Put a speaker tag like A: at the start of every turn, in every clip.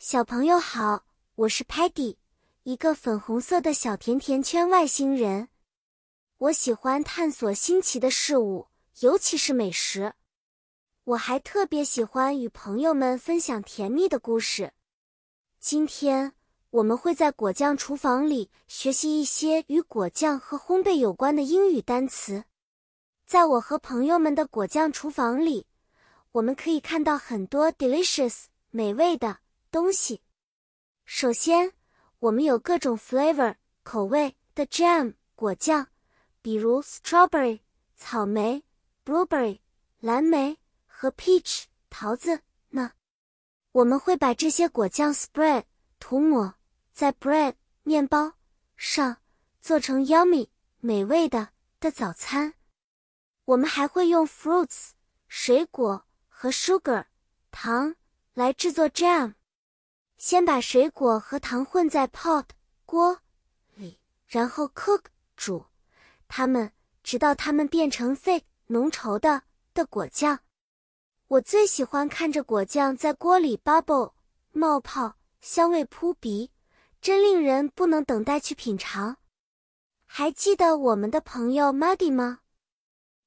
A: 小朋友好，我是 Patty，一个粉红色的小甜甜圈外星人。我喜欢探索新奇的事物，尤其是美食。我还特别喜欢与朋友们分享甜蜜的故事。今天我们会在果酱厨房里学习一些与果酱和烘焙有关的英语单词。在我和朋友们的果酱厨房里，我们可以看到很多 delicious 美味的。东西，首先，我们有各种 flavor 口味的 jam 果酱，比如 strawberry 草莓、blueberry 蓝莓和 peach 桃子呢。我们会把这些果酱 spread 涂抹在 bread 面包上，做成 yummy 美味的的早餐。我们还会用 fruits 水果和 sugar 糖来制作 jam。先把水果和糖混在 pot 锅里，然后 cook 煮它们，直到它们变成 thick 浓稠的的果酱。我最喜欢看着果酱在锅里 bubble 冒泡，香味扑鼻，真令人不能等待去品尝。还记得我们的朋友 Muddy 吗？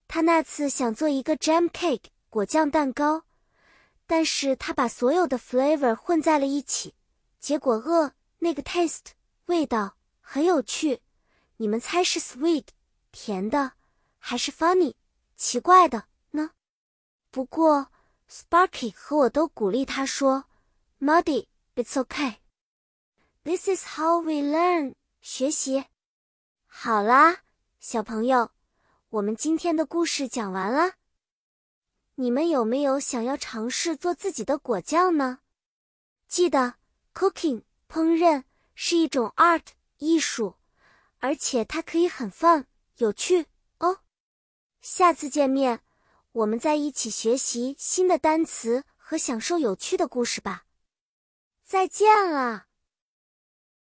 A: 他那次想做一个 jam cake 果酱蛋糕。但是他把所有的 flavor 混在了一起，结果呃，那个 taste 味道很有趣。你们猜是 sweet 甜的，还是 funny 奇怪的呢？不过 Sparky 和我都鼓励他说，Muddy it's okay。This is how we learn 学习。好啦，小朋友，我们今天的故事讲完了。你们有没有想要尝试做自己的果酱呢？记得，cooking 烹饪是一种 art 艺术，而且它可以很 fun 有趣哦。下次见面，我们再一起学习新的单词和享受有趣的故事吧。再见了。